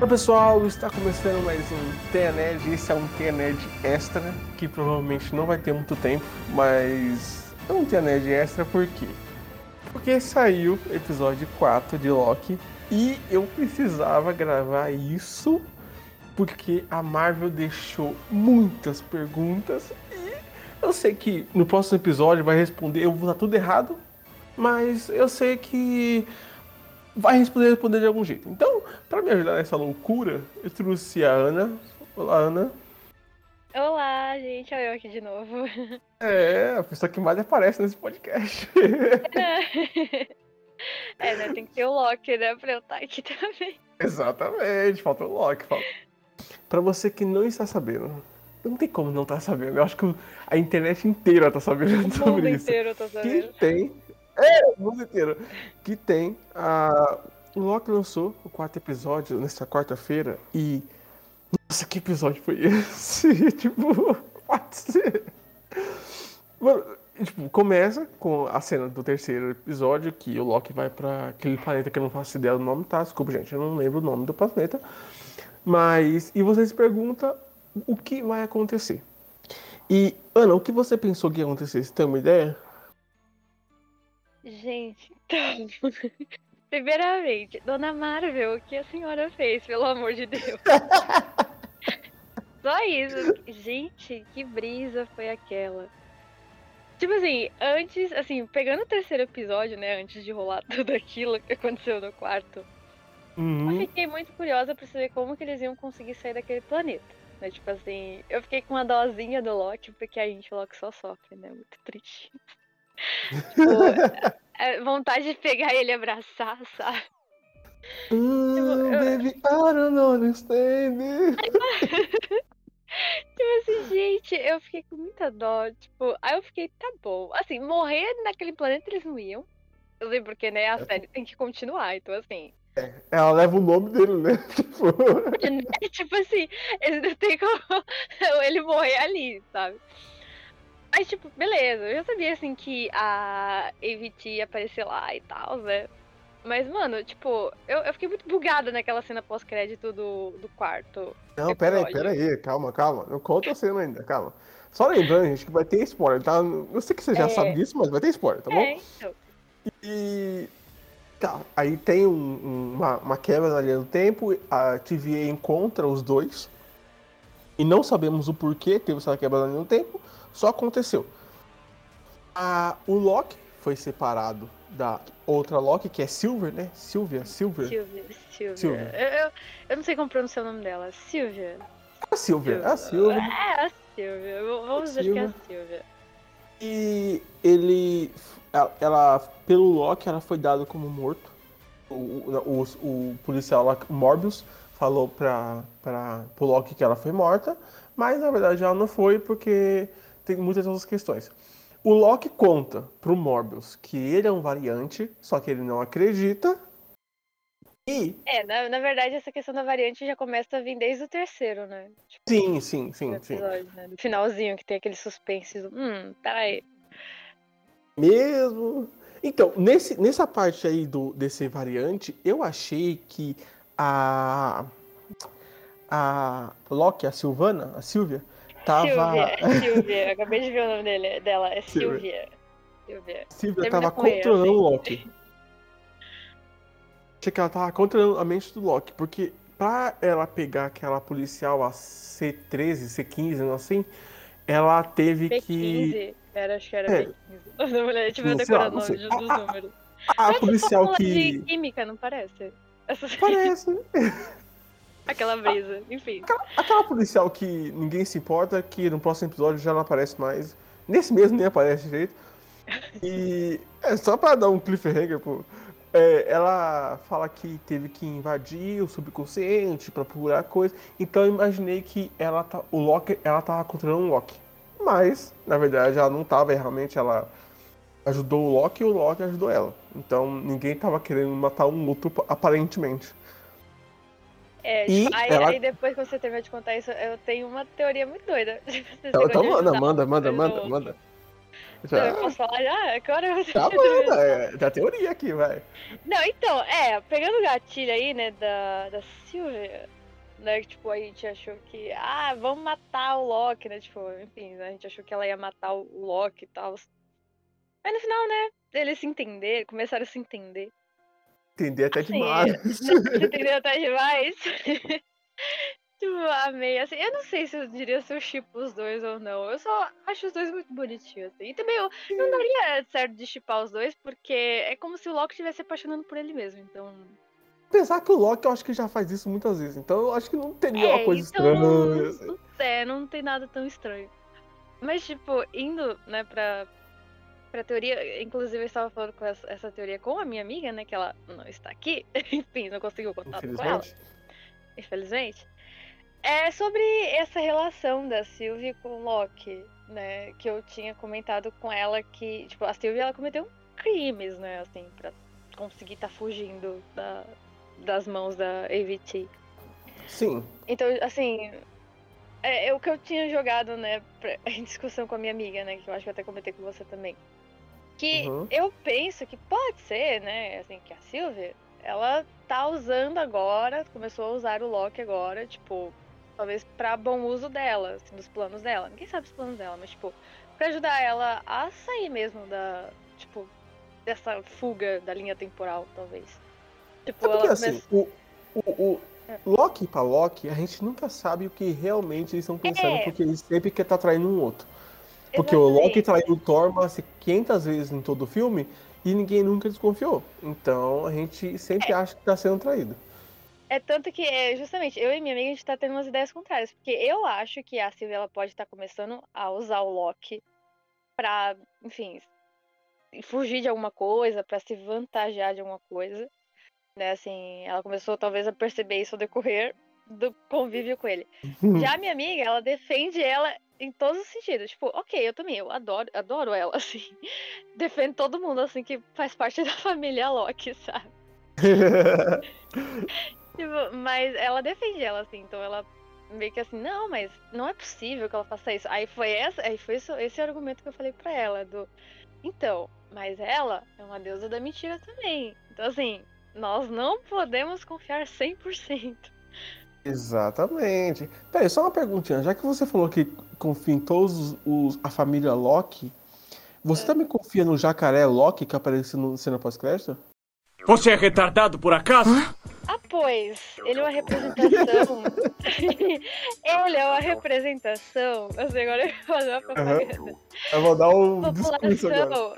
Olá pessoal, está começando mais um TNED. Esse é um TNED extra que provavelmente não vai ter muito tempo, mas é um TNED extra por quê? Porque saiu episódio 4 de Loki e eu precisava gravar isso porque a Marvel deixou muitas perguntas e eu sei que no próximo episódio vai responder, eu vou dar tudo errado, mas eu sei que vai responder, responder de algum jeito. Então, para me ajudar nessa loucura, eu trouxe a Ana. Olá, Ana. Olá, gente, olha eu aqui de novo. É, a pessoa que mais aparece nesse podcast. é, né? Tem que ter o Loki, né? Pra eu estar aqui também. Exatamente, falta o Loki. Falta... Pra você que não está sabendo, não tem como não estar tá sabendo. Eu acho que a internet inteira está sabendo o sobre mundo isso. inteiro tá sabendo. Que tem é, o mundo inteiro. Que tem a. O Loki lançou o quarto episódio nesta quarta-feira e. Nossa, que episódio foi esse? tipo, pode ser. Mano, tipo, começa com a cena do terceiro episódio, que o Loki vai para aquele planeta que eu não faço ideia do nome, tá? Desculpa, gente, eu não lembro o nome do planeta. Mas. E você se pergunta o que vai acontecer. E, Ana, o que você pensou que ia acontecer? Você tem uma ideia? Gente, então. Primeiramente, Dona Marvel, o que a senhora fez, pelo amor de Deus? Só isso. Gente, que brisa foi aquela. Tipo assim, antes, assim, pegando o terceiro episódio, né, antes de rolar tudo aquilo que aconteceu no quarto, Uhum. eu fiquei muito curiosa pra saber como que eles iam conseguir sair daquele planeta. Né? Tipo assim, eu fiquei com uma dosinha do Loki, porque a gente, o Loki só sofre, né? Muito triste. Tipo, é, vontade de pegar ele e abraçar, sabe? Mm, eu- baby, I don't understand. Tipo assim, gente, eu fiquei com muita dó. Tipo, aí eu fiquei, tá bom. Assim, morrer naquele planeta eles não iam. Eu sei porque, né? A série tem que continuar. Então, assim, Ela leva o nome dele, né? Tipo, tipo assim, eles não tem como ele morrer ali, sabe? Mas, tipo, beleza, eu já sabia, assim, que a AVT ia aparecer lá e tal, né? Mas, mano, tipo, eu, eu fiquei muito bugada naquela cena pós-crédito do, do quarto. não, pera aí, episódio. pera aí, calma, calma. Não conta a cena ainda, calma. Só lembrando, gente, que vai ter spoiler, tá? Eu sei que você já É. sabe disso, mas vai ter spoiler, tá bom? É, então. E. Tá, aí tem um- uma, uma quebra na linha do tempo, a TVA encontra os dois. E não sabemos o porquê teve essa quebra na linha do tempo, só aconteceu. A, o Loki foi separado da outra Loki, que é Silver, né? Silvia, Silver. Silvia, Silvia. Silvia. Eu, eu, eu não sei como pronunciar o nome dela. Silvia. A Silver, a Silver. É, a Silvia. Vamos dizer que é a Silvia. E ele. Ela, ela- pelo Loki, ela foi dada como morto. O, o, o- o policial lá, Morbius, falou pra, pra, pro Loki que ela foi morta, mas na verdade ela não foi porque tem muitas outras questões. O Loki conta pro Morbius que ele é um variante, só que ele não acredita. E. É, na, na verdade, essa questão da variante já começa a vir desde o terceiro, né? Tipo, Sim, sim, sim, sim. né? No finalzinho, que tem aquele suspense do. Hum, peraí. Mesmo. Então, nesse, nessa parte aí do, desse variante, eu achei que a. A Loki, a Silvana, a Silvia, tava. Silvia, Silvia. Acabei de ver o nome dele, dela. É Silvia. Silvia. Silvia. A tava controlando o assim. Loki. Achei que ela tava controlando a mente do Loki, porque pra ela pegar aquela policial, a C13, C15, não assim, ela teve que. B15. Era, acho que era É. B15. Não, mulher, sei lá, decorando o nome dos números. A Parece policial fórmula de que. química, não parece? Essa... Parece. Aquela brisa. Enfim. Aquela policial que ninguém se importa, que no próximo episódio já não aparece mais. Nesse mesmo nem aparece direito. E é só pra dar um cliffhanger, pô. é, ela fala que teve que invadir o subconsciente pra procurar coisa. Então eu imaginei que ela tá, o Loki, ela tava controlando o Loki. Mas, na verdade, ela não tava, realmente ela ajudou o Loki e o Loki ajudou ela. Então ninguém tava querendo matar um outro aparentemente. É, E tipo, aí, ela- aí depois que você terminar de contar isso, eu tenho uma teoria muito doida. Então, manda, manda, manda, manda, manda. Já. Eu posso falar já? Agora você tá bom, é, da teoria aqui, vai. Não, então, é, pegando o gatilho aí, né, da, da Silvia, né, que, tipo, a gente achou que, ah, vamos matar o Loki, né, tipo, enfim, né, a gente achou que ela ia matar o Loki e tal. Mas no final, né, eles se entenderam, começaram a se entender. Entender até assim, demais. Entender até demais. Tipo, amei, assim, eu não sei se eu diria se eu chipo os dois ou não. Eu só acho os dois muito bonitinhos, assim. E também eu não daria certo de chipar os dois, porque é como se o Loki estivesse apaixonando por ele mesmo, então. Apesar que o Loki eu acho que já faz isso muitas vezes, então eu acho que não teria é, uma coisa então, estranha. Assim. É, não tem nada tão estranho. Mas, tipo, indo, né, pra, pra teoria, inclusive eu estava falando com essa, essa teoria com a minha amiga, né, que ela não está aqui, enfim, não conseguiu contato com ela. Infelizmente. É sobre essa relação da Sylvie com o Loki, né? Que eu tinha comentado com ela que, tipo, a Sylvie ela cometeu crimes, né? Assim, pra conseguir estar tá fugindo da, das mãos da AVT. Sim. Então, assim, é, é, o que eu tinha jogado, né, pra, em discussão com a minha amiga, né? Que eu acho que eu até comentei com você também. Que uhum. eu penso que pode ser, né, assim, que a Sylvie, ela tá usando agora, começou a usar o Loki agora, tipo, talvez para bom uso dela, assim, dos planos dela. Ninguém sabe os planos dela, mas tipo, para ajudar ela a sair mesmo da, tipo, dessa fuga da linha temporal, talvez. Tipo, é porque, ela assim, o, o, o é. Loki pra Loki, a gente nunca sabe o que realmente eles estão pensando, é. porque eles sempre querem estar tá traindo um outro. Porque o Loki traiu o Thor umas 500 vezes em todo o filme e ninguém nunca desconfiou. Então a gente sempre é. acha que está sendo traído. É tanto que, é, justamente, eu e minha amiga, a gente tá tendo umas ideias contrárias. Porque eu acho que a Sylvie, ela pode estar tá começando a usar o Loki pra, enfim, fugir de alguma coisa, para se vantagear de alguma coisa. Né, assim, ela começou talvez a perceber isso ao decorrer do convívio com ele. Já a minha amiga, ela defende ela em todos os sentidos. Tipo, ok, eu também, eu adoro, adoro ela, assim. Defendo todo mundo, assim, que faz parte da família Loki, sabe? Tipo, mas ela defende ela, assim, então ela meio que assim, não, mas não é possível que ela faça isso. Aí foi essa, aí foi isso, esse argumento que eu falei pra ela, do então, mas ela é uma deusa da mentira também. Então assim, nós não podemos confiar 100%. Exatamente. Peraí, só uma perguntinha. Já que você falou que confia em todos os, os a família Loki, você é. também confia no jacaré Loki que apareceu no cena pós-crédito? Você é retardado por acaso? Ah, pois. Ele é uma representação. ele é uma representação. Assim, agora eu vou fazer uma propaganda. Eu vou dar um população,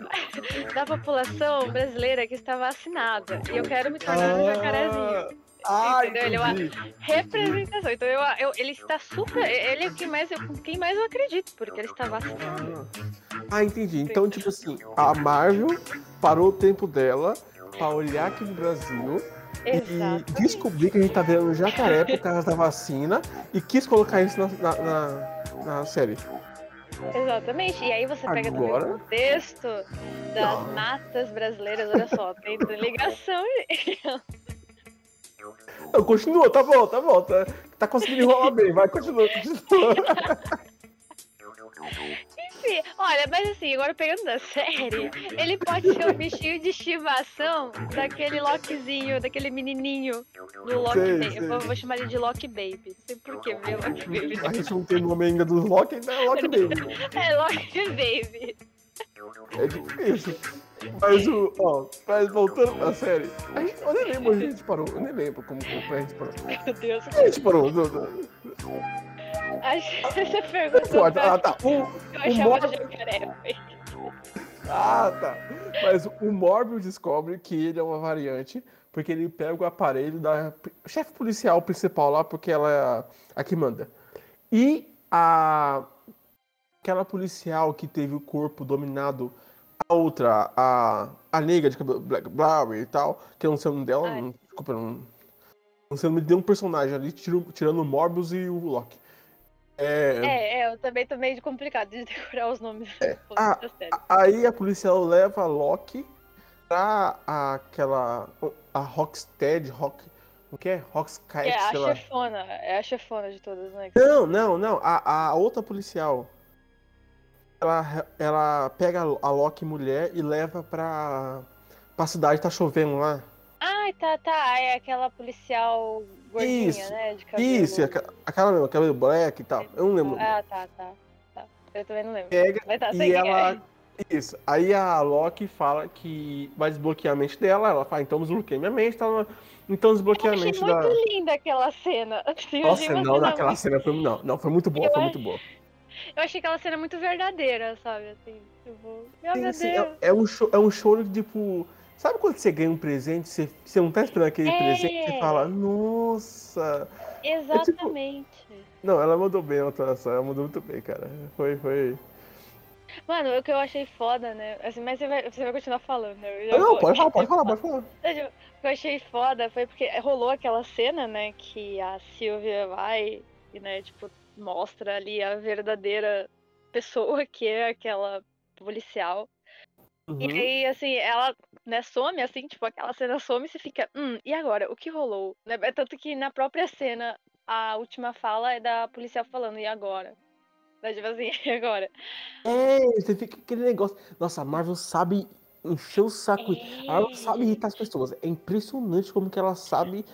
da população brasileira que está vacinada. E eu quero me tornar ah. um jacarezinho. Ah, entendeu? Ele é uma representação. Então eu, eu, ele está super. Ele é quem mais, eu, quem mais eu acredito, porque ele está vacinado. Ah, entendi. Então, tipo assim, a Marvel parou o tempo dela pra olhar aqui no Brasil Exatamente. e descobrir que a gente tá vendo jacaré por causa da vacina e quis colocar isso na, na, na, na série. Exatamente. E aí você pega Agora... também o contexto das Não. matas brasileiras, olha só, tem ligação. Não, continua, tá bom, tá bom. Tá, tá conseguindo enrolar bem, vai, continua, continua. Enfim, olha, mas assim, agora pegando da série, ele pode ser o bichinho de estimação daquele Lokizinho, daquele menininho do Loki sei, Baby. Sei. Eu vou chamar ele de Loki Baby. Não sei porquê, meu Loki Baby. A gente não tem nome ainda do Loki, então é Loki Baby. é Loki Baby. É difícil. Mas o. Ó, mas voltando pra série. A gente, eu nem lembro onde a gente parou. Eu nem lembro como, como a gente parou. Meu Deus. A gente parou. Acho que essa pergunta. Ah, tá. O, eu achava o jacaré. Ah, tá. Mas o Morbius descobre que ele é uma variante porque ele pega o aparelho da chefe policial principal lá, porque ela é a, a que manda. E a aquela policial que teve o corpo dominado, a outra, a, a negra de cabelo Black Flower e tal, que eu não sei o nome dela, não, desculpa, não, não sei o nome de um personagem ali, tirando o Morbius e o Loki. É, é, é, eu também tô meio complicado de decorar os nomes é, a, Aí a policial leva a Loki pra aquela. a Rockstead, Rock. O que é? Rockskite, é a chefona, é a chefona de todas, né? Não, não, não. A, a outra policial. Ela, ela pega a Loki mulher e leva pra, pra cidade, tá chovendo lá. Ai, tá, tá. É aquela policial gordinha, Isso, né? De cabelo. Isso, aquela mesmo, cabelo black e tal. Eu não lembro. Ah, tá, tá. tá. Eu também não lembro. Pega Mas tá, sei e ela. é. Isso. Aí a Loki fala que vai desbloquear a mente dela. Ela fala, então desbloqueei minha mente. Tá... Então desbloqueei Eu a achei mente muito da. linda aquela cena. Assim, Nossa, não, muito- cena foi. Não, não, foi muito boa, Eu foi muito boa. Eu achei aquela cena muito verdadeira, sabe? Assim, tipo, Sim, sim, Deus. é, é um show, é um show de tipo. Sabe quando você ganha um presente, você, você não tá esperando aquele É. presente, você fala, nossa. Exatamente. Não, ela mandou bem a atuação, ela mandou muito bem, cara. Foi, foi. Mano, o que eu achei foda, né? Assim, mas você vai, você vai continuar falando, né? Não, vou- pode falar, pode falar, pode falar. O que eu achei foda foi porque rolou aquela cena, né, que a Silvia vai e, né, tipo, mostra ali a verdadeira pessoa que é aquela policial. E Uhum. aí, assim, ela, né, some, assim, tipo, aquela cena some e você fica, hum, e agora? O que rolou? Né, É tanto que na própria cena, a última fala é da policial falando, e agora? Né, Tipo assim, e agora? É, você fica aquele negócio. Nossa, a Marvel sabe encher o saco. A Marvel sabe irritar as pessoas. É impressionante como que ela sabe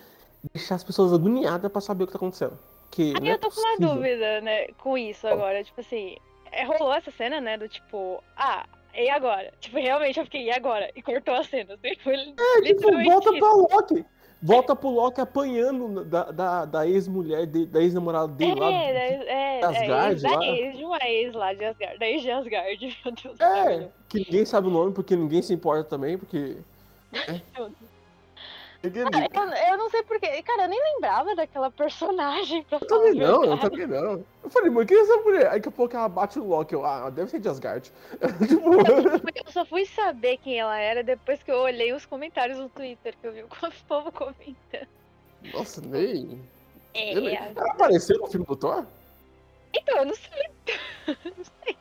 deixar as pessoas agoniadas pra saber o que tá acontecendo. Que Aí é eu tô com uma possível. dúvida, né, com isso agora. Tipo assim, é, rolou essa cena, né, do tipo, ah, e agora? Tipo, realmente eu fiquei, e agora? E cortou a cena. Assim, foi É, tipo, volta pra Loki. Volta pro Loki apanhando da, da, da ex-mulher, de- da ex-namorada dele lá. É, é, é, Asgard ex, da lá. ex, de uma ex lá de Asgard, da ex de Asgard, meu Deus. É, que ninguém sabe o nome, porque ninguém se importa também, porque. É. Eu, eu não sei porquê, cara, eu nem lembrava daquela personagem pra Eu também não, eu também não. Eu falei, mano, quem é essa mulher? Aí daqui a pouco ela bate o Loki, eu, ah, deve ser de Asgard. tipo, Eu só fui saber quem ela era depois que eu olhei os comentários no Twitter, que eu vi o povo comentando. nossa, nem. É, nem- Ela apareceu no filme do Thor? Então, eu não sei. não sei.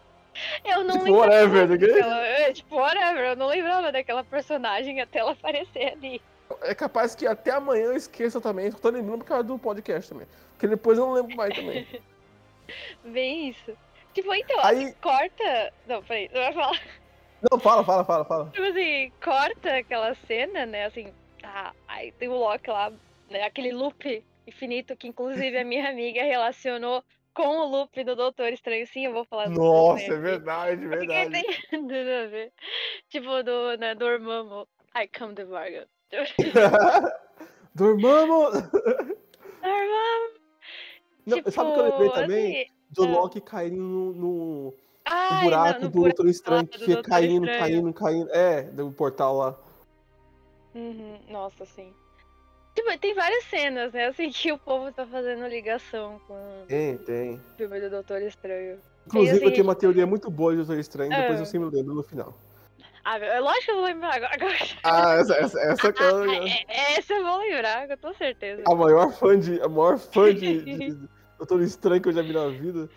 Eu não Tipo, lembrava. whatever, daquela- é, tipo, whatever. Eu não lembrava daquela personagem até ela aparecer ali. É capaz que até amanhã eu esqueça também, tô lembrando por causa do podcast também. Porque depois eu não lembro mais também. Bem isso. Tipo, então, Aí- corta. Não, peraí, você vai falar. Não, fala, fala, fala, fala. Tipo assim, corta aquela cena, né? Assim, tá. Aí tem o Loki lá, né? Aquele loop infinito que, inclusive, a minha amiga relacionou com o loop do Doutor Estranho. Sim, eu vou falar do Nossa, é verdade, verdade. tem ver. Tipo, do, né, Dormammu. I come the bargain. Dormamos! Dormammu! Não, sabe o que eu lembrei também? assim, Do ah. Loki caindo no, no- no ai, buraco no- no do Doutor Estranho, que fica caindo, caindo, caindo. É, do portal lá. Uhum, nossa, sim. Tipo, tem várias cenas, né? Assim, que o povo tá fazendo ligação com o Tem, tem. filme do Doutor Estranho. Inclusive, assim- eu tenho uma teoria muito boa de Doutor Estranho, depois Ah. eu sempre lembro no final. Ah, é lógico que eu vou lembrar agora. Ah, essa, essa, essa que é Ah, é- essa eu vou lembrar, com toda certeza. a maior fã de. A maior fã de, de Doutor Estranho que eu já vi na vida.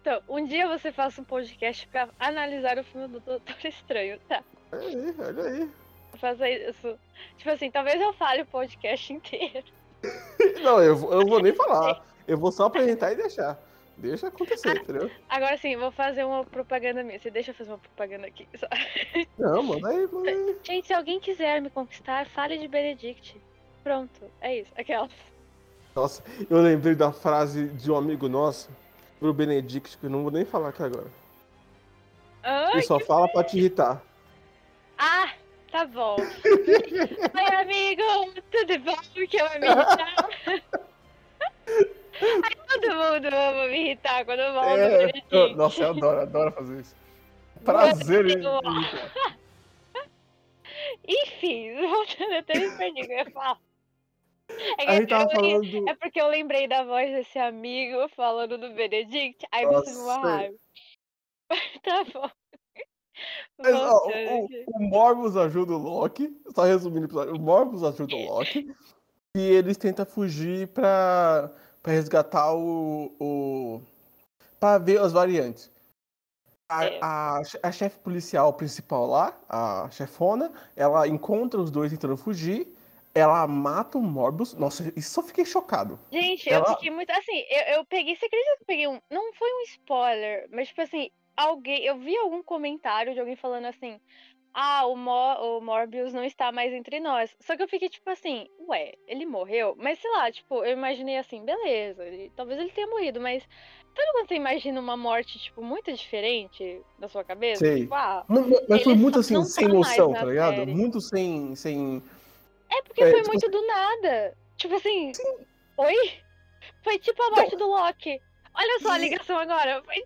Então, um dia você faça um podcast pra analisar o filme do Doutor Estranho, tá? Olha aí, olha aí. Faça isso. Tipo assim, talvez eu fale o podcast inteiro. Não, eu, eu vou nem falar. Eu vou só apresentar e deixar. Deixa acontecer, entendeu? Agora sim, vou fazer uma propaganda minha. Você deixa eu fazer uma propaganda aqui. Só- Não, manda aí, manda aí. Gente, se alguém quiser me conquistar, fale de Benedict. Pronto, é isso. Aquela. Nossa, eu lembrei da frase de um amigo nosso, pro Benedict, que eu não vou nem falar aqui agora. Ai, Ele só fala pra te irritar. Ah, tá bom. Oi, amigo, tudo bom? Que eu me irritar. Ai, todo mundo ama me irritar quando eu volto É, do eu- Benedict. nossa, eu adoro, adoro fazer isso. Prazer em. Enfim, voltando até me perdi o que eu ia falar. É, que eu- falando. é porque eu lembrei da voz desse amigo falando do Benedict, aí me deu uma Nossa. raiva. tá bom. Mas, ó, o, o Morbius ajuda o Loki. Só resumindo o episódio. O Morbius ajuda o Loki. E eles tentam fugir pra, pra resgatar o, o. pra ver as variantes. A, É. a, a chefe policial principal lá, a chefona, ela encontra os dois tentando fugir. ela mata o Morbius. Nossa, isso eu fiquei chocado. Gente, Ela- eu fiquei muito. Assim, eu, eu peguei. Você acredita que eu peguei um. Não foi um spoiler, mas, tipo assim, alguém. Eu vi algum comentário de alguém falando assim. Ah, o, o Morbius não está mais entre nós. Só que eu fiquei tipo assim, ué, ele morreu? Mas sei lá, tipo, eu imaginei assim, beleza, ele- talvez ele tenha morrido, mas sabe quando você imagina uma morte, tipo, muito diferente na sua cabeça? Sei. Tipo, ah, Mas, mas foi muito assim, não sem tá noção, tá ligado? série. Muito sem. sem... é porque É, foi tipo muito do nada. Tipo assim, oi? Foi tipo a morte do Loki. Olha só a ligação agora. Foi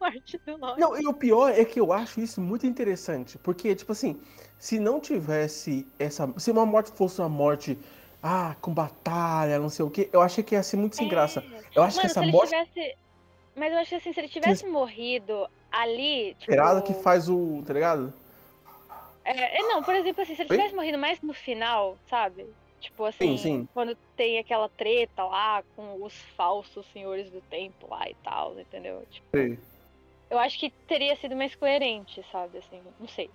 morte do. Não, e o pior é que eu acho isso muito interessante. Porque, tipo assim, se não tivesse essa. Se uma morte fosse uma morte. Ah, com batalha, não sei o quê, eu achei que ia ser muito sem graça. Eu acho Mano, que essa se morte tivesse. Mas eu acho que assim, se ele tivesse morrido ali. Tipo... esperada que faz o. tá ligado? É, é, não, por exemplo, assim, se ele Oi? tivesse morrido mais no final, sabe? Tipo assim, sim. quando tem aquela treta lá com os falsos senhores do tempo lá e tal, entendeu? Tipo, Sei. eu acho que teria sido mais coerente, sabe? Assim, não sei.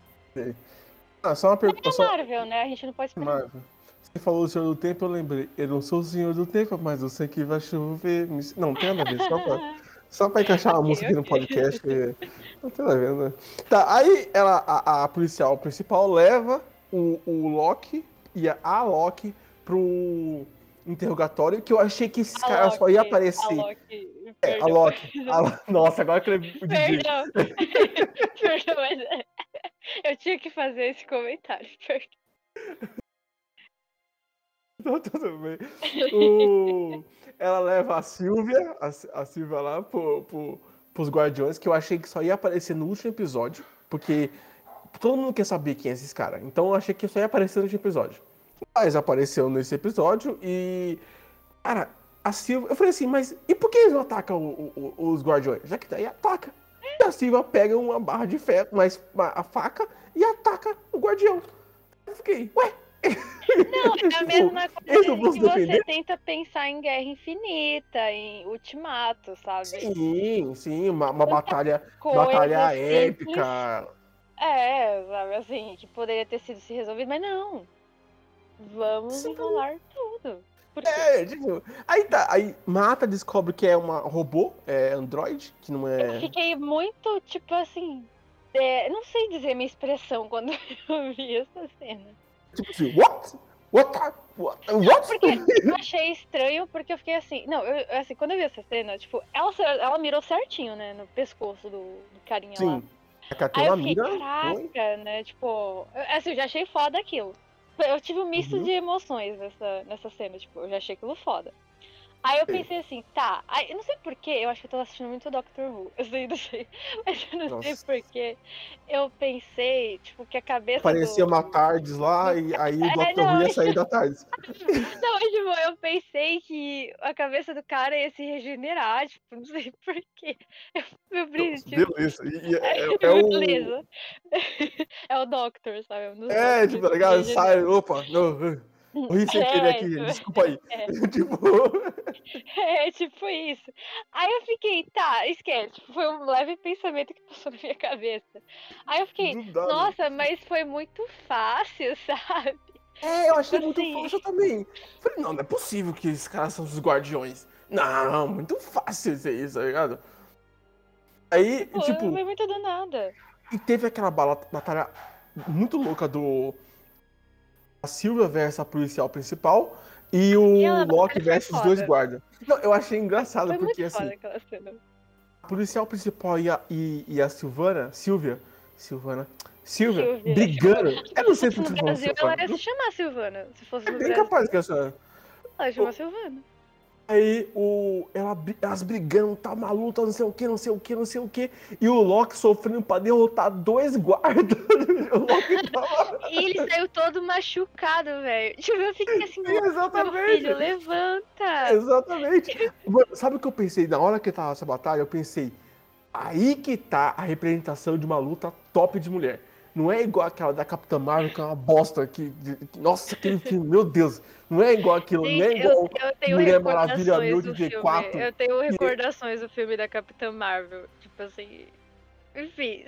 Ah, só uma pergunta. É Só... Marvel, né? A gente não pode esperar. Marvel. Você falou o Senhor do Tempo, eu lembrei. Eu não sou o Senhor do Tempo, mas eu sei que vai chover. Não, tem nada a ver, só pra, só pra encaixar a música aqui no podcast. que Não tem nada a ver, né? Tá, aí ela, a, a policial principal leva o, o Loki e a, a Loki pro interrogatório, que eu achei que esses caras só Loki, aparecer. A Loki. É, a. Loki. a Nossa, agora que eu lembrei o DJ. Perdão. Perdão, mas é- eu tinha que fazer esse comentário. Perdão. Então, tudo bem. O- Ela leva a Silvia, a, a Silvia lá pro, pro, pros Guardiões, que eu achei que só ia aparecer no último episódio, porque todo mundo quer saber quem é esses caras. Então eu achei que só ia aparecer no último episódio. Mas apareceu nesse episódio e. Cara, a Silvia. Eu falei assim, mas e por que eles não atacam o- o- os Guardiões? Já que daí ataca. E a Silvia pega uma barra de ferro, mas a faca, e ataca o Guardião. Eu fiquei, ué? Não, é a Tipo, mesma coisa que você tenta pensar em Guerra Infinita, em Ultimato, sabe? Sim, sim, uma, uma batalha, batalha simples. épica. É, sabe, assim, que poderia ter sido se resolvido, mas não. Vamos Sim. enrolar tudo. Por quê? É, tipo, aí tá, aí mata, descobre que é uma robô, é Android, que não Eu é. fiquei muito, tipo assim. é, não sei dizer minha expressão quando eu vi essa cena. Tipo assim, what? What? the- What? what? Porque eu achei estranho, porque eu fiquei assim. Não, eu, assim, quando eu vi essa cena, tipo, ela, ela mirou certinho, né? No pescoço do, do carinha lá. Sim. É Aí eu fiquei, mira. caraca, foi. né? Tipo, eu- assim, eu já achei foda aquilo. Eu tive um misto Uhum. de emoções nessa, nessa cena, tipo, eu já achei aquilo foda. Aí eu Sei. pensei assim, tá, aí, eu não sei porquê, eu acho que eu tô assistindo muito Doctor Who, eu sei, não sei, mas eu não sei Nossa. porquê. Eu pensei, tipo, que a cabeça Parecia do... uma Tardes lá, e aí o É, não, Who ia sair da Tardes. Não, mas, tipo, eu pensei que a cabeça do cara ia se regenerar, tipo, não sei porquê. Eu, meu brilho, tipo, Beleza. E, e é, é o. beleza. É o Doctor, sabe? É, tipo, tá ligado? Sai, opa, não. Morri sem querer É, aqui, tipo, desculpa aí. é. tipo, É, tipo isso. Aí eu fiquei, tá, esquece. Tipo, foi um leve pensamento que passou na minha cabeça. Aí eu fiquei, dá, né? nossa, mas foi muito fácil, sabe? É, eu achei muito Assim. fácil também. Falei, não, não é possível que esses caras são os guardiões. Não, muito fácil ser isso, tá ligado? Aí, Pô, tipo, não foi muito do nada. e teve aquela batalha muito louca do. A Silvia versus a policial principal e o batalha Loki versus os dois guardas. Não, eu achei engraçado, Foi porque assim, foda aquela cena. a policial principal e a, e, e a Silvana, Silvia, Silvana, Silvia, Silvia. brigando. Eu não sei Se no Brasil, ela ia Silvana. se chamar Silvana. Se fosse É bem Brasil, capaz que essa. ela ia chamar Silvana. Aí o, ela, elas brigando, tá uma luta, não sei o que, não sei o que, não sei o que. E o Loki sofrendo pra derrotar dois guardas. o Loki tava. E ele saiu todo machucado, velho. Tipo, eu fiquei assim, Sim, meu exatamente. filho, levanta. Exatamente. Sabe o que eu pensei? Na hora que tava essa batalha, eu pensei. Aí que tá a representação de uma luta top de mulher. Não é igual aquela da Capitã Marvel, que é uma bosta. Que, nossa, aquele filme, meu Deus. Não é igual aquilo, não é igual. eu, eu tenho Mulher Maravilha recordações mil do de filme. V4. Eu tenho recordações do filme da Capitã Marvel. Tipo assim. Enfim.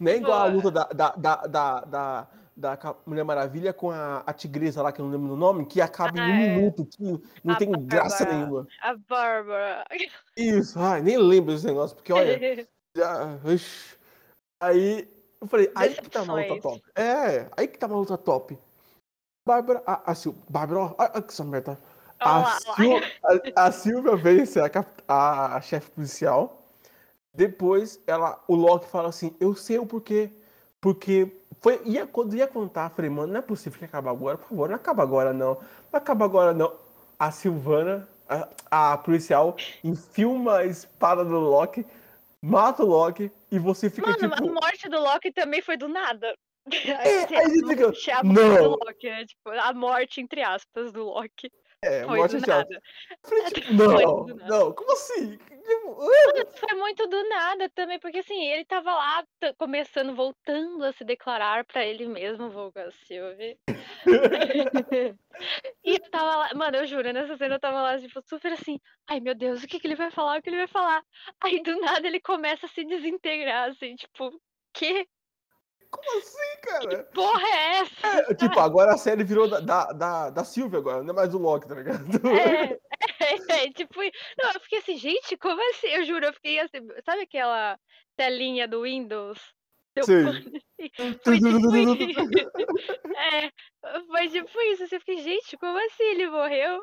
Não é igual a Pô. luta da, da, da, da, da, da Mulher Maravilha com a, a tigresa lá, que eu não lembro o nome, que acaba em Ah, um é. minuto, que não A tem graça Bárbara. nenhuma. A Bárbara. Isso, ai, nem lembro desse negócio, porque olha, já. Aí eu falei, aí que tá uma luta top. É, aí que tá uma luta top. Bárbara, a, a Sil, Bárbara, ó, olha que essa merda. Olha A, Sil, a, a Silvia vence a, a, a chefe policial. Depois ela, o Loki fala assim, eu sei o porquê. Porque foi, ia, quando ia contar, eu falei, mano, não é possível que acabe agora, por favor, não acaba agora não. Não acaba agora não. A Silvana, a, a policial, enfilma a espada do Loki, mata o Loki e você fica Mano, tipo. a morte do Loki também foi do nada. É, Assim, a gente fica, não. Loki, né? Tipo, a morte, entre aspas, do Loki. É, Foi morte do nada. Falei, tipo, não, nada. não, como assim? Tipo, Foi muito do nada também, porque assim, ele tava lá começando, voltando a se declarar pra ele mesmo, Volga Silva. e eu tava lá, mano, eu juro, nessa cena eu tava lá, tipo, super assim, ai meu Deus, o que que ele vai falar, o que ele vai falar? Aí do nada ele começa a se desintegrar, assim, tipo, que Como assim, cara? porra é essa? É, tipo, agora a série virou da, da, da, da Sylvia agora, não é mais do Loki, tá ligado? É, é, é, tipo, não, eu fiquei assim, gente, como assim? Eu juro, eu fiquei assim, sabe aquela telinha do Windows? Deu pane, assim? Foi tipo. É, foi tipo isso. assim, Eu fiquei, gente, como assim ele morreu?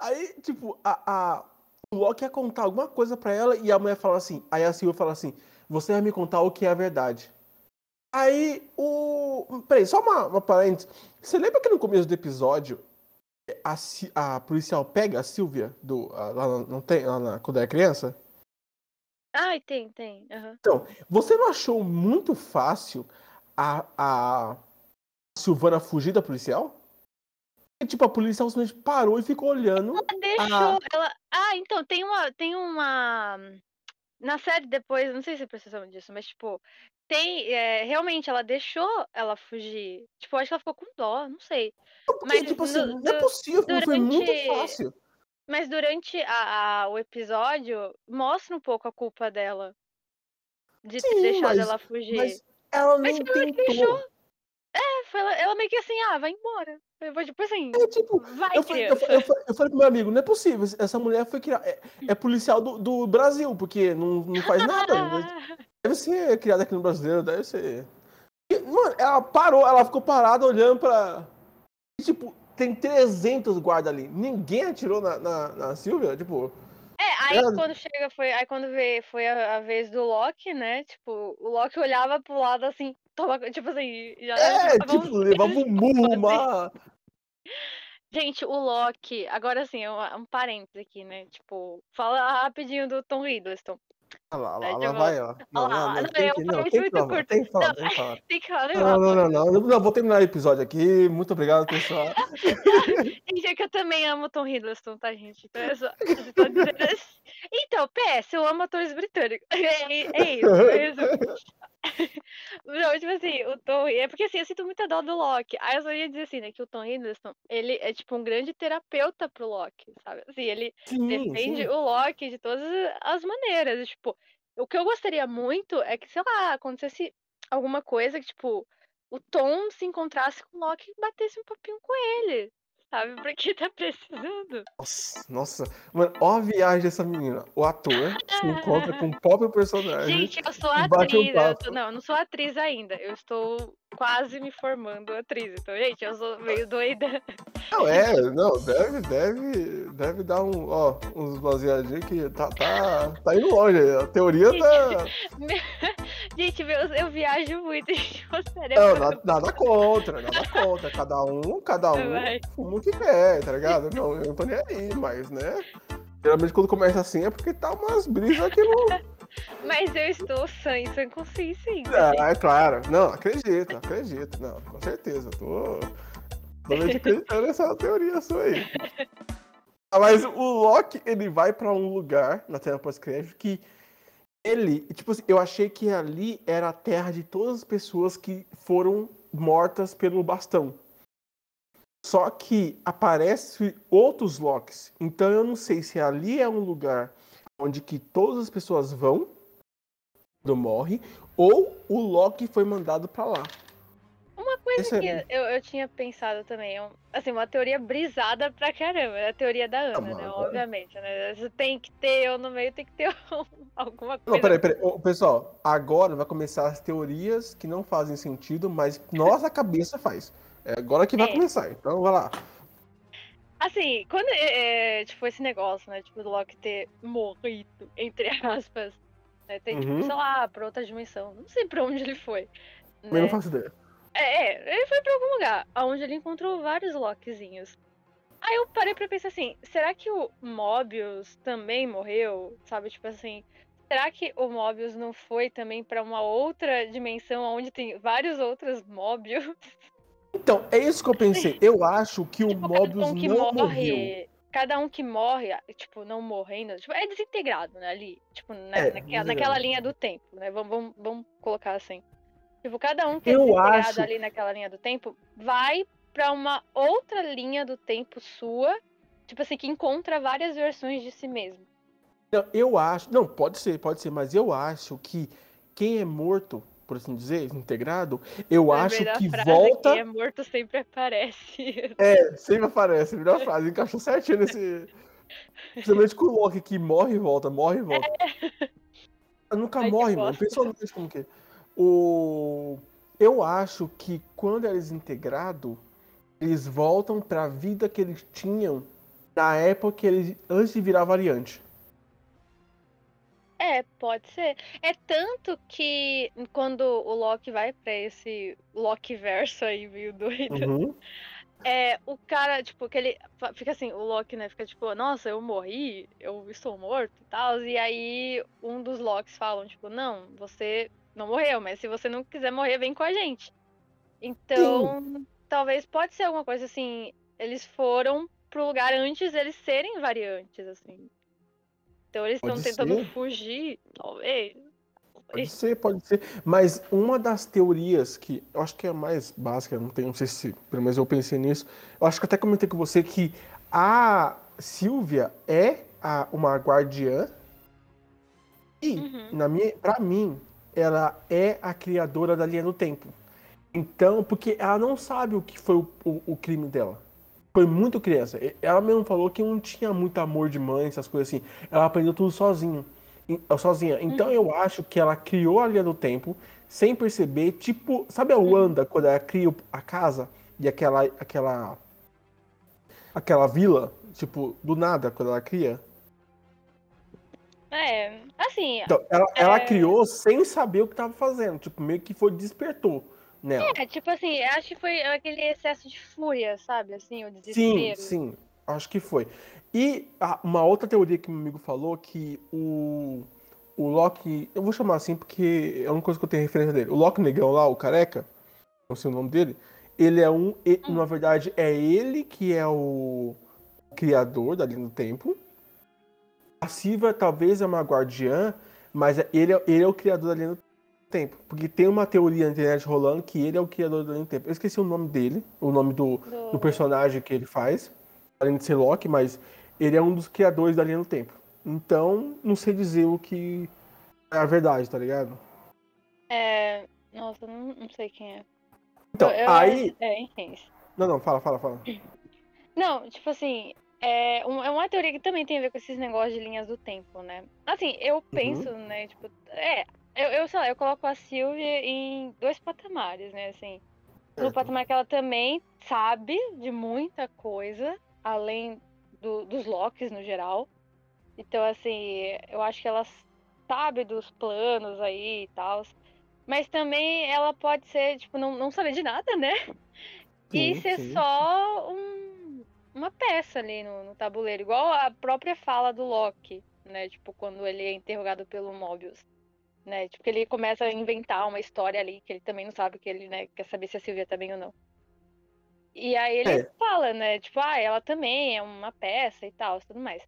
Aí, tipo, a, a, o Loki ia contar alguma coisa pra ela e a mulher fala assim, aí a Sylvia fala assim, você vai me contar o que é a verdade. Aí o. Peraí, só uma, uma parênteses. Você lembra que no começo do episódio a, a policial pega a Sylvia do, a- lá, não tem, lá na, quando era criança? Ai, tem, tem. aham. Você não achou muito fácil a, a Silvana fugir da policial? E, tipo, a policial simplesmente parou e ficou olhando. Ela deixou. Ela... Ah, então, tem uma. Tem uma. Na série depois, não sei se precisam disso, mas tipo, tem. é, realmente, ela deixou ela fugir. Tipo, acho que ela ficou com dó, não sei. Porque, Mas tipo assim, no- não é possível, foi muito durante- fácil. Mas durante a, a- o episódio, mostra um pouco a culpa dela. De ter Sim, deixado mas- ela fugir. Mas ela Mas ela que tentou. deixou. É, foi ela, ela meio que assim, ah, vai embora. Vou, tipo assim, É, tipo, vai, eu falei, eu, eu falei- eu falei pro meu amigo, não é possível, essa mulher foi criada. É, é policial do, do Brasil, porque não, não faz nada. Deve ser criada aqui no brasileiro, deve ser. E, Mano, ela parou, ela ficou parada olhando pra. E, tipo, tem 300 guardas ali. Ninguém atirou na, na, na Silvia, tipo. É, aí Ela- quando chega, foi, aí quando vê, foi a, a vez do Loki, né? Tipo, o Loki olhava pro lado assim, toma, tipo assim, já É, tipo, levava um murro, uma. Gente, o Loki, agora assim, um, um parênteses aqui, né? Tipo, fala rapidinho do Tom Hiddleston. Olha lá, É, lá, tipo, lá vai ela. Não, olha lá, não, não, não, tem eu que, não, tem que falar, tem que falar, Não, tem que falar. Não, não, não, não, não, vou terminar o episódio aqui. Muito obrigado, pessoal. Gente, é que eu também amo Tom Hiddleston, tá, gente? Então, eu só, eu só tô dizendo assim. Então, PS, eu amo atores britânicos. É, é isso, é isso. Não, tipo assim, o Tom. É porque assim, eu sinto muita dó do Loki. Aí eu só ia dizer assim, né, que o Tom Hiddleston, ele é tipo um grande terapeuta pro Loki, sabe? Assim, ele Sim, defende sim. o Loki de todas as maneiras. e, Tipo, o que eu gostaria muito é que, sei lá, acontecesse alguma coisa que, tipo, o Tom se encontrasse com o Loki e batesse um papinho com ele. Sabe? Porque tá precisando. Nossa, nossa, mano, ó a viagem dessa menina. O ator se encontra com o próprio personagem. Gente, eu sou bate um atriz. eu sou- não, eu não sou atriz ainda. Eu estou quase me formando atriz. Então, gente, eu sou meio doida. Não, é, não, deve, deve, deve dar um, ó, uns baseadinhos que tá, tá, tá indo longe. A teoria tá. Gente, meu, eu viajo muito. gente, o Não, nada, nada contra, nada contra. Cada um, cada um Vai. fuma o que quer, tá ligado? Não, eu não tô nem aí, mas, né? Geralmente quando começa assim é porque tá umas brisas que não. Mas eu estou sã e sem consciência. Ah, é claro. Não, acredito, acredito. Não, com certeza. Tô totalmente acreditando nessa teoria sua aí. Ah, Mas o Loki, ele vai pra um lugar na Terra pós-crédito que ele, tipo assim, eu achei que ali era a terra de todas as pessoas que foram mortas pelo bastão. Só que aparece outros Locks. Então eu não sei se ali é um lugar onde que todas as pessoas vão quando morre ou o Loki foi mandado pra lá. coisa Esse é- que eu, eu tinha pensado também, é assim, uma teoria brisada pra caramba, é a teoria da Ana, né? Obviamente, né? Você tem que ter, eu no meio tem que ter um- alguma coisa. Não, peraí, peraí. Ô, pessoal, agora vai começar as teorias que não fazem sentido, mas nossa cabeça faz. É agora que vai É. começar, então vai lá. Assim, quando é, é, tipo, esse negócio, né? Tipo, do Loki ter morrido, entre aspas. Né, tem, tipo, Uhum. sei lá, pra outra dimensão. Não sei pra onde ele foi. Eu né? não faço ideia. É, é, ele foi pra algum lugar, onde ele encontrou vários Lokizinhos. Aí eu parei pra pensar assim, será que o Mobius também morreu? Sabe, tipo assim, será que o Mobius não foi também pra uma outra dimensão onde tem vários outros Mobius? Então, é isso que eu pensei. Eu acho que o Tipo, Mobius cada um que não morre, morreu. cada um que morre, tipo, não morrendo, tipo, é desintegrado, né, ali, tipo, na, É, naquela, naquela linha do tempo, né, vamos, vamos, vamos colocar assim. Tipo, cada um que é Eu desintegrado acho- ali naquela linha do tempo vai pra uma outra linha do tempo sua, tipo assim, que encontra várias versões de si mesmo. Não, eu acho. Não, pode ser, pode ser, mas eu acho que quem é morto, por assim dizer, integrado, eu Lembrei acho que volta. Quem é morto sempre aparece. É, sempre aparece, melhor frase, encaixou certinho nesse. Principalmente com o Loki que morre e volta, morre e volta. Nunca Ai, que morre, mano. Impressionante como que é. O... Eu acho que quando é desintegrado, eles voltam pra vida que eles tinham na época que eles, antes de virar variante. É, pode ser. É tanto que quando o Loki vai pra esse Loki verso aí meio doido, Uhum. é o cara, tipo, que ele fica assim, o Loki, né, fica tipo, nossa, eu morri, eu estou morto e tal. E aí um dos Locks falam, tipo, não, você não morreu, mas se você não quiser morrer, vem com a gente. Então, talvez pode ser alguma coisa assim, eles foram pro lugar antes deles serem variantes, assim. Então eles estão tentando ser. fugir, talvez. Pode ser, pode ser. Mas uma das teorias que eu acho que é a mais básica, não, tenho, não sei se, pelo menos eu pensei nisso. Eu acho que até comentei com você que a Silvia é a, uma guardiã e, Uhum. na minha, pra mim, ela é a criadora da linha do tempo. Então, porque ela não sabe o que foi o, o- o crime dela. Foi muito criança. Ela mesmo falou que não tinha muito amor de mãe, essas coisas assim. Ela aprendeu tudo sozinho, sozinha. Então eu acho que ela criou a linha do tempo sem perceber, tipo, sabe a Wanda quando ela cria a casa e aquela aquela aquela vila, tipo, do nada quando ela cria? É, assim, Então, ela, ela É. criou sem saber o que estava fazendo, tipo, meio que foi despertou nela. é, tipo assim, acho que foi aquele excesso de fúria, sabe? Assim, o Sim, desespero. sim, acho que foi. E uma outra teoria que meu amigo falou que o, o Loki, eu vou chamar assim porque é uma coisa que eu tenho referência dele. O Loki negão lá, o careca, não sei o nome dele, ele é um, e- Hum. na verdade é ele que é o criador da linha do tempo. A Silva talvez é uma guardiã, mas é- ele é, ele é o criador da linha do tempo. Porque tem uma teoria na internet rolando que ele é o criador da linha do tempo. Eu esqueci o nome dele, o nome do, do personagem que ele faz, além de ser Loki, mas ele é um dos criadores da linha do tempo. Então, não sei dizer o que é a verdade, tá ligado? É, nossa, não, não sei quem é. Então, Eu- eu- aí. É, enfim. Não, não, fala, fala, fala. Não, tipo assim, é, é uma teoria que também tem a ver com esses negócios de linhas do tempo, né? Assim, eu penso, né, tipo, é, eu, eu sei lá, eu coloco a Sylvia em dois patamares, né, assim. No Certo. patamar que ela também sabe de muita coisa, além do- dos Locks no geral. Então, assim, eu acho que ela sabe dos planos aí e tal. Mas também ela pode ser, tipo, não, não saber de nada, né? e Sim, ser sim. só um- uma peça ali no, no tabuleiro, igual a própria fala do Loki, né? Tipo, quando ele é interrogado pelo Mobius. Né? Tipo, que ele começa a inventar uma história ali que ele também não sabe que ele, né, quer saber se a Silvia tá bem ou não. E aí ele É. fala, né? Tipo, ah, ela também é uma peça e tal, tudo mais.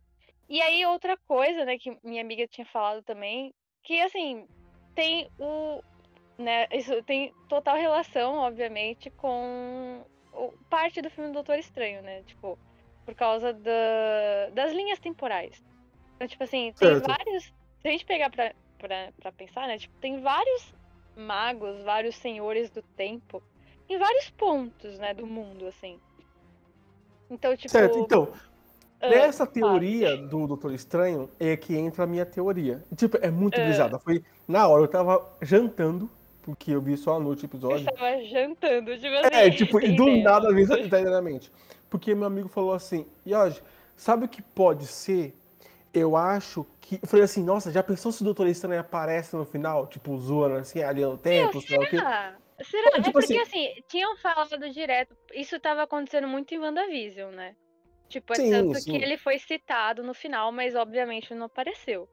E aí outra coisa, né, que minha amiga tinha falado também, que assim, tem o né, isso tem total relação, obviamente, com o- parte do filme do Doutor Estranho, né? Tipo, por causa da, das linhas temporais. Então, tipo assim, tem Certo. vários. Se a gente pegar pra, pra, pra pensar, né? Tipo, tem vários magos, vários senhores do tempo em vários pontos, né, do mundo, assim. Então, tipo. Certo, então, ah, nessa teoria do Doutor Estranho é que entra a minha teoria. Tipo, é muito bizarra. Foi na hora, eu tava jantando, porque eu vi só a noite o Eu episódio. estava jantando, tipo assim. É, tipo, e do entendeu? nada instantaneamente. Porque meu amigo falou assim, Jorge, sabe o que pode ser? Eu acho que. Eu falei assim, nossa, já pensou se o Doutor Estranho aparece no final? Tipo, zoando assim, ali no tempo, sei lá o quê. Será? Será? Não, é tipo porque assim- assim... tinham falado direto. Isso tava acontecendo muito em WandaVision, né? Tipo, é Sim, tanto sim. que ele foi citado no final, mas obviamente não apareceu.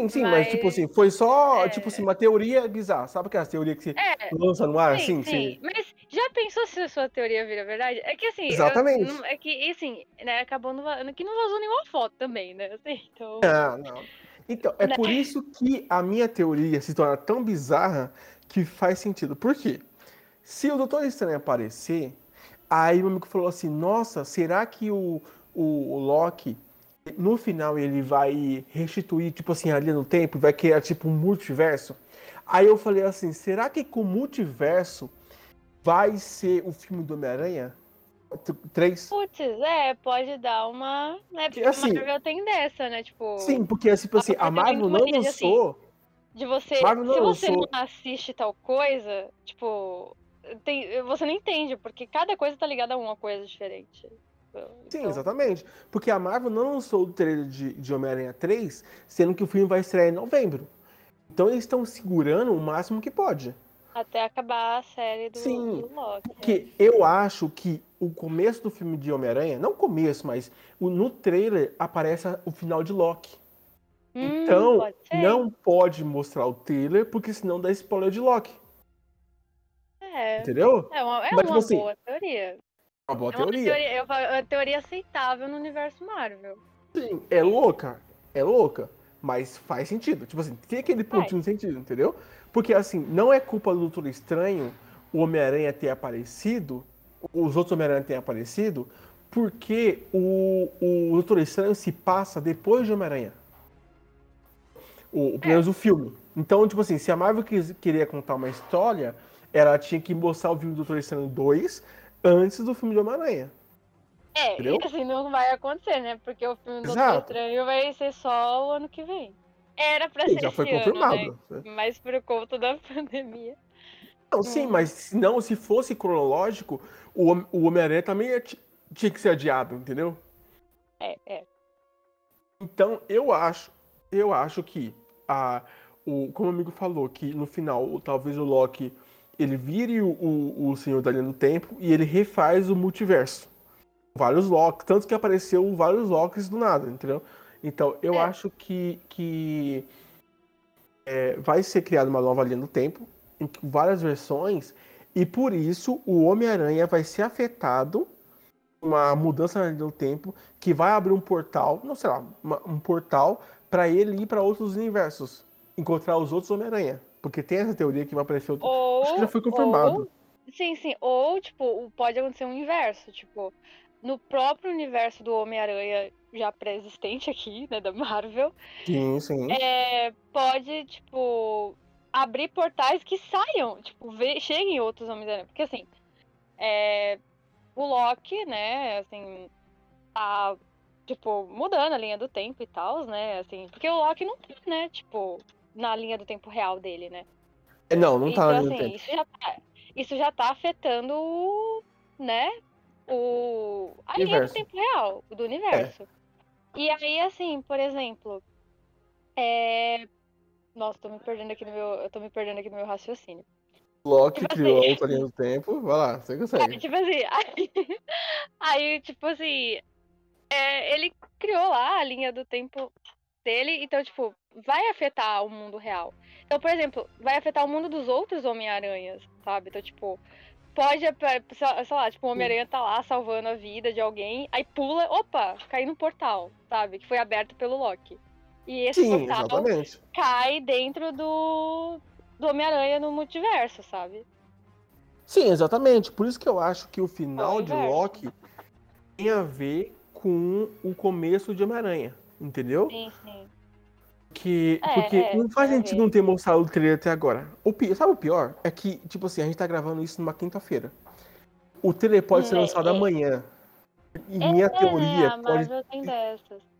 Sim, sim, mas, tipo Mas- assim, foi só, é. tipo assim, uma teoria bizarra. Sabe aquelas teorias que você É, lança no ar, sim, assim? sim. Mas já pensou se a sua teoria vira verdade? É que assim. eu- Exatamente. não- é que, assim, né, acabou no, que não vazou nenhuma foto também, né? Assim, então. Não, não. Então, é Né? por isso que a minha teoria se torna tão bizarra que faz sentido. Por quê? Se o Doutor Estranho aparecer, aí meu amigo falou assim, nossa, será que o, o, o Loki, no final, ele vai restituir, tipo assim, a linha no tempo, vai criar tipo um multiverso? Aí eu falei assim, será que com o multiverso vai ser o filme do Homem-Aranha? Três? Putz, é, pode dar uma. Né, porque assim- Marvel tem dessa, né? Tipo. Sim, porque tipo assim, a Marvel tem Marvel não de, assim, lançou... De você. Marvel não se você lançou- não assiste tal coisa, tipo. Tem, você não entende, porque cada coisa tá ligada a uma coisa diferente. Sim, Então, exatamente. Porque a Marvel não lançou o trailer de, de Homem-Aranha 3, sendo que o filme vai estrear em novembro. Então eles estão segurando o máximo que pode. Até acabar a série do, Sim, do Loki. Porque eu acho que o começo do filme de Homem-Aranha, não o começo, mas o- no trailer aparece o final de Loki. Hum, Então, pode não pode mostrar o trailer, porque senão dá spoiler de Loki. É, Entendeu? é uma, é Mas, tipo uma assim, boa teoria. Uma boa É uma teoria. teoria, é uma teoria aceitável no universo Marvel. Sim, é louca, é louca, mas faz sentido. Tipo assim, tem aquele pontinho de sentido, entendeu? Porque assim, não é culpa do Doutor Estranho o Homem-Aranha ter aparecido, os outros Homem-Aranha terem aparecido, porque o, o Doutor Estranho se passa depois de Homem-Aranha. O, o- pelo menos o filme. Então, tipo assim, se a Marvel quis- queria contar uma história, ela tinha que mostrar o filme do Doutor Estranho 2 antes do filme de Homem-Aranha. É, Entendeu? e assim não vai acontecer, né? Porque o filme do Doutor Exato. Estranho vai ser só o ano que vem. Era pra Sim, ser já foi esse ano, confirmado. né? Mas por conta da pandemia. Não, sim, Hum. mas se não, se fosse cronológico, o, o Homem-Aranha também ti- tinha que ser adiado, entendeu? É, é. Então, eu acho, eu acho que a, o, como o amigo falou, que no final, talvez o Loki ele vire o, o, o Senhor da Linha do Tempo e ele refaz o multiverso. Vários Locks, tanto que apareceu vários Locks do nada, entendeu? Então, eu É. acho que, que é, vai ser criada uma nova linha do tempo, em várias versões, e por isso o Homem-Aranha vai ser afetado uma mudança na linha do tempo que vai abrir um portal, não sei lá, uma- um portal para ele ir para outros universos, encontrar os outros Homem-Aranha, porque tem essa teoria que vai aparecer outro. Ou, Acho que já foi confirmado. ou- sim, sim. Ou, tipo, pode acontecer um inverso. Tipo, no próprio universo do Homem-Aranha já pré-existente aqui, né, da Marvel, Sim, sim. é, pode, tipo, abrir portais que saiam, tipo, ve- cheguem outros Homens-Aranha. Porque, assim, é, o Loki, né, assim, tá, tipo, mudando a linha do tempo e tal, né, assim, porque o Loki não tá, né, tipo, na linha do tempo real dele, né. É, não, não tá então, na linha do assim, tempo. isso já tá, isso já tá afetando, o, né, o, a linha do Universo. tempo real, do universo. E aí, assim, por exemplo, é... Nossa, tô me perdendo aqui no meu, eu tô me perdendo aqui no meu raciocínio. Loki tipo criou assim- outra linha do tempo, vai lá, você É, consegue. tipo assim, aí, aí, tipo assim, é, ele criou lá a linha do tempo dele, então, tipo, vai afetar o mundo real. Então, por exemplo, vai afetar o mundo dos outros Homem-Aranhas, sabe? Então, tipo, pode, sei lá, tipo, o Homem-Aranha tá lá salvando a vida de alguém, aí pula, opa, cai num portal, sabe? Que foi aberto pelo Loki. E esse Sim, portal exatamente. cai dentro do, do Homem-Aranha no multiverso, sabe? Sim, exatamente. Por isso que eu acho que o final de inverso. Loki tem a ver com o começo de Homem-Aranha, entendeu? Sim, sim. Que, É, porque é, não faz eu sentido não ter mostrado o trailer até agora. O sabe o pior? É que, tipo assim, a gente tá gravando isso numa quinta-feira. O trailer pode ser É, lançado é. amanhã. E minha é, teoria a pode.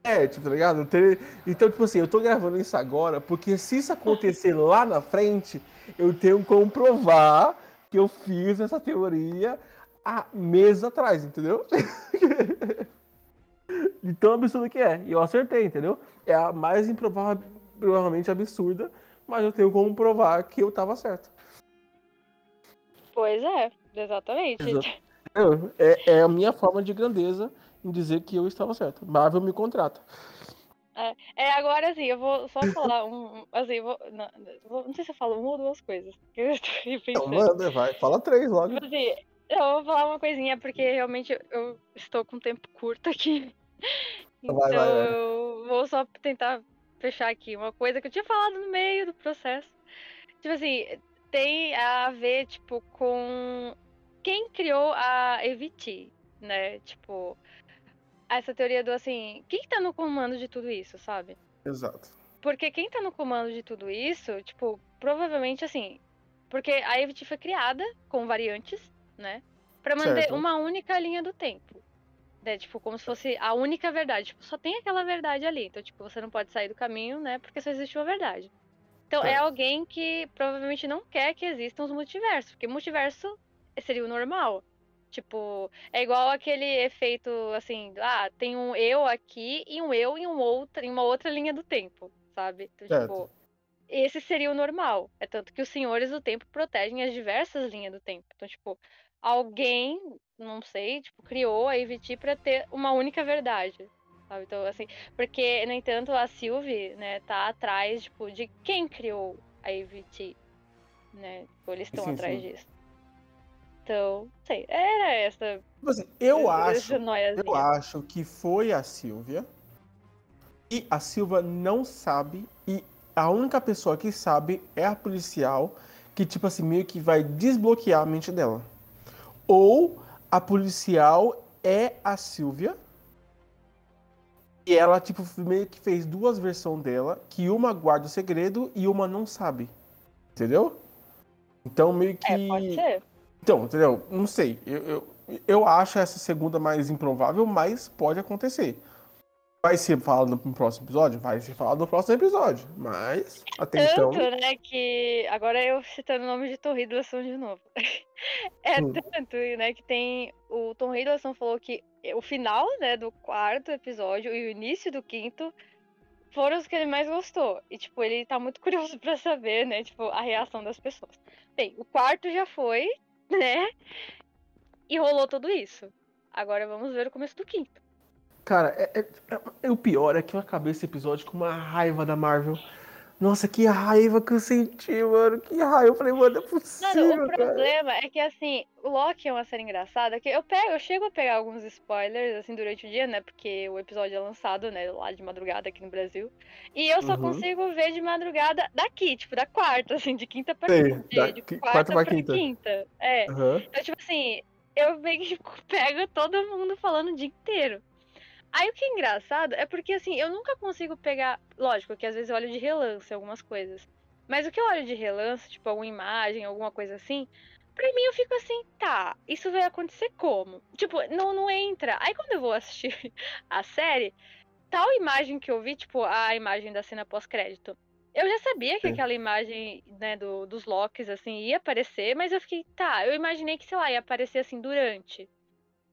É, tipo, tá ligado? Trailer- Então, tipo assim, eu tô gravando isso agora, porque se isso acontecer lá na frente, eu tenho como provar que eu fiz essa teoria há meses atrás, entendeu? De tão absurdo que é. E eu acertei, entendeu? É a mais improvável, provavelmente absurda, mas eu tenho como provar que eu tava certo. Pois é, exatamente. Exato. É, é a minha forma de grandeza em dizer que eu estava certo. Marvel me contrata. É, agora assim, eu vou só falar um. Assim, vou, não, não sei se eu falo uma ou duas coisas. que Eu Então, pensando. manda, vai. Fala três logo. Tipo assim, eu vou falar uma coisinha, porque realmente eu estou com tempo curto aqui. Então Vai, vai, vai. eu vou só tentar fechar aqui uma coisa que eu tinha falado no meio do processo. Tipo assim, tem a ver, tipo, com quem criou a EVT, né? Tipo, essa teoria do assim, quem tá no comando de tudo isso, sabe? Exato. Porque quem tá no comando de tudo isso, tipo, provavelmente assim. Porque a EVT foi criada com variantes, né? Pra manter Certo. uma única linha do tempo. Né? Tipo, como se fosse a única verdade. Tipo, só tem aquela verdade ali. Então, tipo, você não pode sair do caminho, né? Porque só existe uma verdade. Então, é Certo. alguém que provavelmente não quer que existam os multiversos. Porque multiverso seria o normal. Tipo, é igual aquele efeito assim, ah, tem um eu aqui e um eu em, um outra, em uma outra linha do tempo, sabe? Então, Certo. tipo, esse seria o normal. É tanto que os senhores do tempo protegem as diversas linhas do tempo. Então, tipo, alguém, não sei, tipo, criou a EVT pra ter uma única verdade. Sabe? Então, assim, porque, no entanto, a Sylvie, né, tá atrás, tipo, de quem criou a EVT, né? Tipo, eles estão atrás sim. disso. Então, não sei, era essa Tipo assim, eu essa acho, noiazinha. eu acho que foi a Silvia. E a Silva não sabe. E a única pessoa que sabe é a policial. Que, tipo assim, meio que vai desbloquear a mente dela. Ou a policial é a Silvia. E ela, tipo, meio que fez duas versões dela. Que uma guarda o segredo e uma não sabe. Entendeu? Então, meio que. É, pode ser. Então, entendeu? Não sei. Eu, eu, eu acho essa segunda mais improvável, mas pode acontecer. Vai ser falado no próximo episódio? Vai ser falado no próximo episódio. Mas, até então. Tanto, né, que. Agora eu citando o nome de Tom Hiddleston de novo. é Hum. tanto, né, que tem. O Tom Hiddleston falou que o final, né, do quarto episódio e o início do quinto foram os que ele mais gostou. E, tipo, ele tá muito curioso pra saber, né, tipo, a reação das pessoas. Bem, o quarto já foi, né? E rolou tudo isso. Agora vamos ver o começo do quinto. Cara, é, é- é- o pior é que eu acabei esse episódio com uma raiva da Marvel. Nossa, que raiva que eu senti, mano. Que raiva. Eu falei, mano, não é Mano, possível, o cara. problema é que, assim, o Loki é uma série engraçada, que eu pego, eu chego a pegar alguns spoilers, assim, durante o dia, né, porque o episódio é lançado, né, lá de madrugada aqui no Brasil, e eu só Uhum. consigo ver de madrugada daqui, tipo, da quarta, assim, de quinta pra Sei, quinta, da de, quarta, quarta pra pra quinta. quinta. É, Aham. então, tipo assim, eu meio que pego todo mundo falando o dia inteiro. Aí o que é engraçado é porque, assim, eu nunca consigo pegar. Lógico que às vezes eu olho de relance algumas coisas. Mas o que eu olho de relance, tipo, alguma imagem, alguma coisa assim, pra mim eu fico assim, tá, isso vai acontecer como? Tipo, não, não entra. Aí quando eu vou assistir a série, tal imagem que eu vi, tipo, a imagem da cena pós-crédito. Eu já sabia que Sim. aquela imagem, né, do, dos locks, assim, ia aparecer, mas eu fiquei, tá, eu imaginei que, sei lá, ia aparecer assim durante.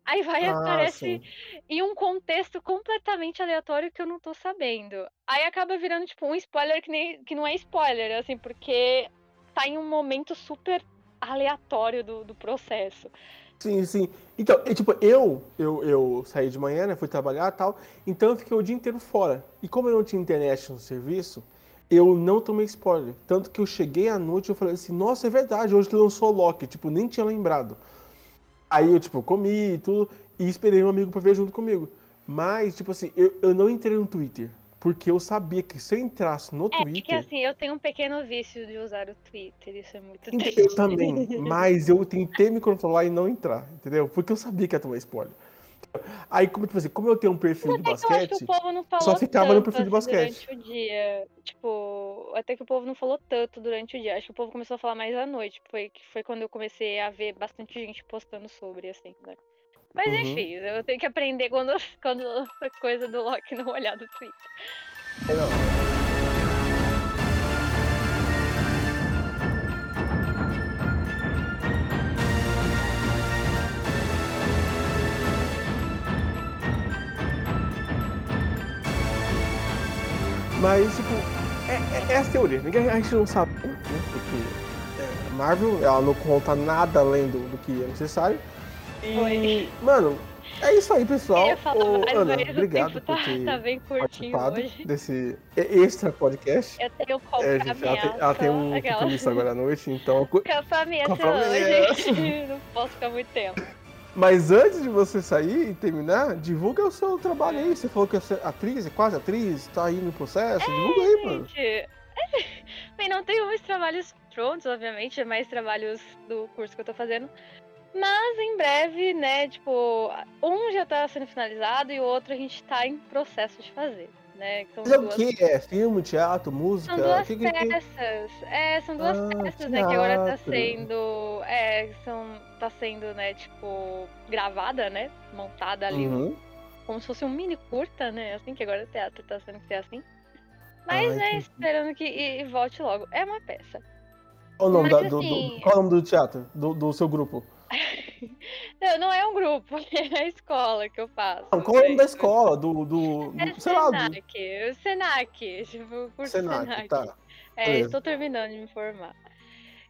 Aí vai Ah, aparece sim. em um contexto completamente aleatório que eu não tô sabendo. Aí acaba virando, tipo, um spoiler que, nem, que não é spoiler, assim, porque tá em um momento super aleatório do, do processo. Sim, sim. Então, é, tipo, eu, eu, eu saí de manhã, né? Fui trabalhar e tal. Então eu fiquei o dia inteiro fora. E como eu não tinha internet no serviço, eu não tomei spoiler. Tanto que eu cheguei à noite e falei assim, nossa, é verdade, hoje lançou o Loki. Tipo, nem tinha lembrado. Aí eu, tipo, comi e tudo, e esperei um amigo pra ver junto comigo. Mas, tipo assim, eu, eu não entrei no Twitter. Porque eu sabia que se eu entrasse no É, porque Twitter. assim, eu tenho um pequeno vício de usar o Twitter, isso é muito Ent- triste. Eu também, mas eu tentei me controlar e não entrar, entendeu? Porque eu sabia que ia tomar spoiler. Aí, como, tipo assim, como eu tenho um perfil de Até que eu acho que basquete, o povo não falou só ficava no tanto, perfil de basquete. durante o dia. Tipo, até que o povo não falou tanto durante o dia. Acho que o povo começou a falar mais à noite. Foi, que foi quando eu comecei a ver bastante gente postando sobre, assim, né? Mas Uhum. enfim, eu tenho que aprender quando, quando a coisa do Loki não olhar do Twitter. É, não. Mas, tipo, é, é, é essa teoria. Ninguém, a gente não sabe, né? Porque é, a Marvel, ela não conta nada além do, do que é necessário. E, Oi. mano, é isso aí, Eu pessoal. ia falar Ô, Ana, obrigado tempo por tá, ter tá bem curtinho participado hoje. desse extra podcast. Eu tenho É, gente, ela, tem, ela tem um aquela. compromisso agora à noite, então. Compromisso Compromisso. hoje. Não posso ficar muito tempo. Mas antes de você sair e terminar, divulga o seu trabalho aí. Você falou que é atriz, é quase atriz, tá aí no processo. divulga aí, mano. Gente, bem, não tenho muitos trabalhos prontos, obviamente, é mais trabalhos do curso que eu tô fazendo. Mas em breve, né, tipo, um já tá sendo finalizado e o outro a gente tá em processo de fazer, né? que São Mas é o que? É filme, teatro, música? são duas que, que, que... peças. É, são duas Ah, peças, né, que agora tá sendo. É, são. tá sendo, né, tipo, gravada, né? Montada ali Uhum. como se fosse um mini curta, né? Assim que agora o teatro tá sendo que ser assim. Mas, Ah, né, entendi. esperando que e, e volte logo. É uma peça. Qual o nome, Mas da- do, do- assim- qual o nome do teatro? Do, do seu grupo? Não, não é um grupo, é a escola que eu faço. Não, qual é o nome da escola? Do. do, É do sei lá, do Senac, Senac, tipo, Senac, Senac. tá. É, beleza. estou terminando de me formar.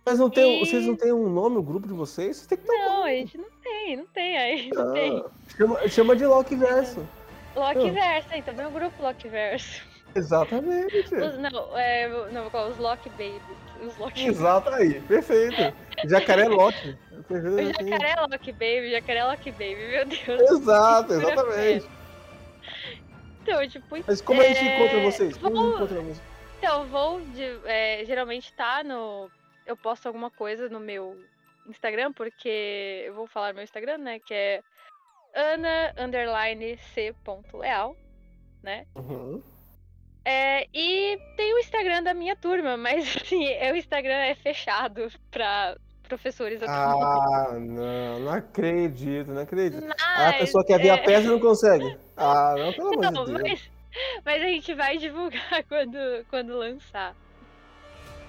Mas não tem, E- vocês não têm um nome, o grupo de vocês? Vocês têm que ter um Não, a nome. gente não tem, não tem aí, não tem. Ah, chama, chama de Loki Verso. Lockverso, também é um grupo Lockverso. Exatamente. Os, não, é, não? Os Lock Babies. Lock Exato aí, perfeito. Jacaré Loki. Perfeito, O assim. jacaré Lock Baby, jacaré Lock Baby, meu Deus. Exato, exatamente. Então, tipo, Mas como a gente É, encontra vocês? Como vou- encontra vocês? Então, eu vou de, é, geralmente tá no. Eu posto alguma coisa no meu Instagram, porque eu vou falar meu Instagram, né? Que é Ana underline C ponto leal, né? Uhum. É, e tem o Instagram da minha turma, mas assim, é, o Instagram é fechado pra professores. Ah, não, não acredito, não acredito. Ah, a Mas, pessoa quer ver a é, peça e não consegue. Ah, não, pelo amor Não, de Deus. mas, mas a gente vai divulgar quando, quando lançar.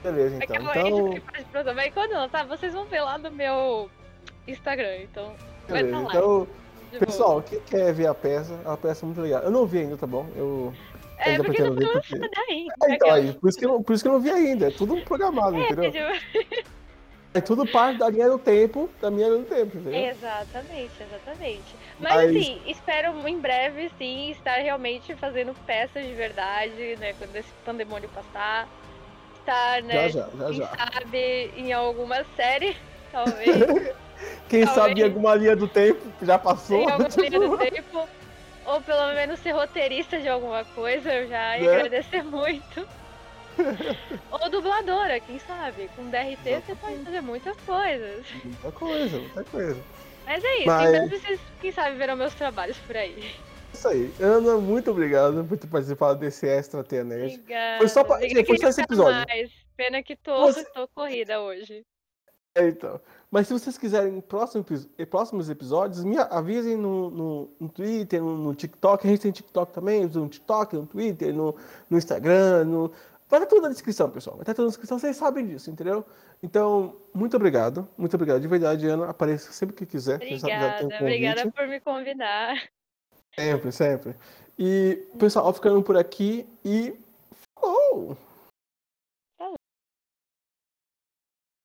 Beleza, É então. a gente Então. Mas quando lançar, vocês vão ver lá no meu Instagram. Então, beleza. Então. Pessoal, quem quer ver a peça, é uma peça muito legal. Eu não vi ainda, tá bom? Eu é ainda porque não foi porque. lançada ainda. É, então, aquela- aí, por isso, que eu, não- por isso que eu não vi ainda. É tudo programado, entendeu? tipo, É tudo parte da linha do tempo, da minha linha do tempo, entendeu? Exatamente, exatamente. Mas, Mas- assim, espero em breve, sim, estar realmente fazendo peças de verdade, né? Quando esse pandemônio passar. Estar, né? Já, já, já, quem já. sabe em alguma série, talvez. Quem talvez. sabe em alguma linha do tempo já passou. alguma linha do tempo. Ou pelo menos ser roteirista de alguma coisa, eu já ia Né? agradecer muito. Ou dubladora, quem sabe? Com DRT você pode Exatamente. fazer muitas coisas. Muita coisa, muita coisa. Mas é isso, Mas- então vocês, quem sabe, verão meus trabalhos por aí. Isso aí. Ana, muito obrigado por ter participado desse Extra. Obrigada. Foi só pra- foi só esse episódio. Mais. Pena que tô, Você- tô corrida hoje. É, então. Mas se vocês quiserem próximo, epi- próximos episódios, me avisem no, no, no Twitter, no, no TikTok. A gente tem TikTok também, no TikTok, no Twitter, no, no Instagram. No... Vai estar tudo na descrição, pessoal. Vai estar tudo na descrição, vocês sabem disso, entendeu? Então, muito obrigado. Muito obrigado. De verdade, Ana. Apareça sempre que quiser. Obrigada, um obrigada por me convidar. Sempre, sempre. E, pessoal, ficando por aqui e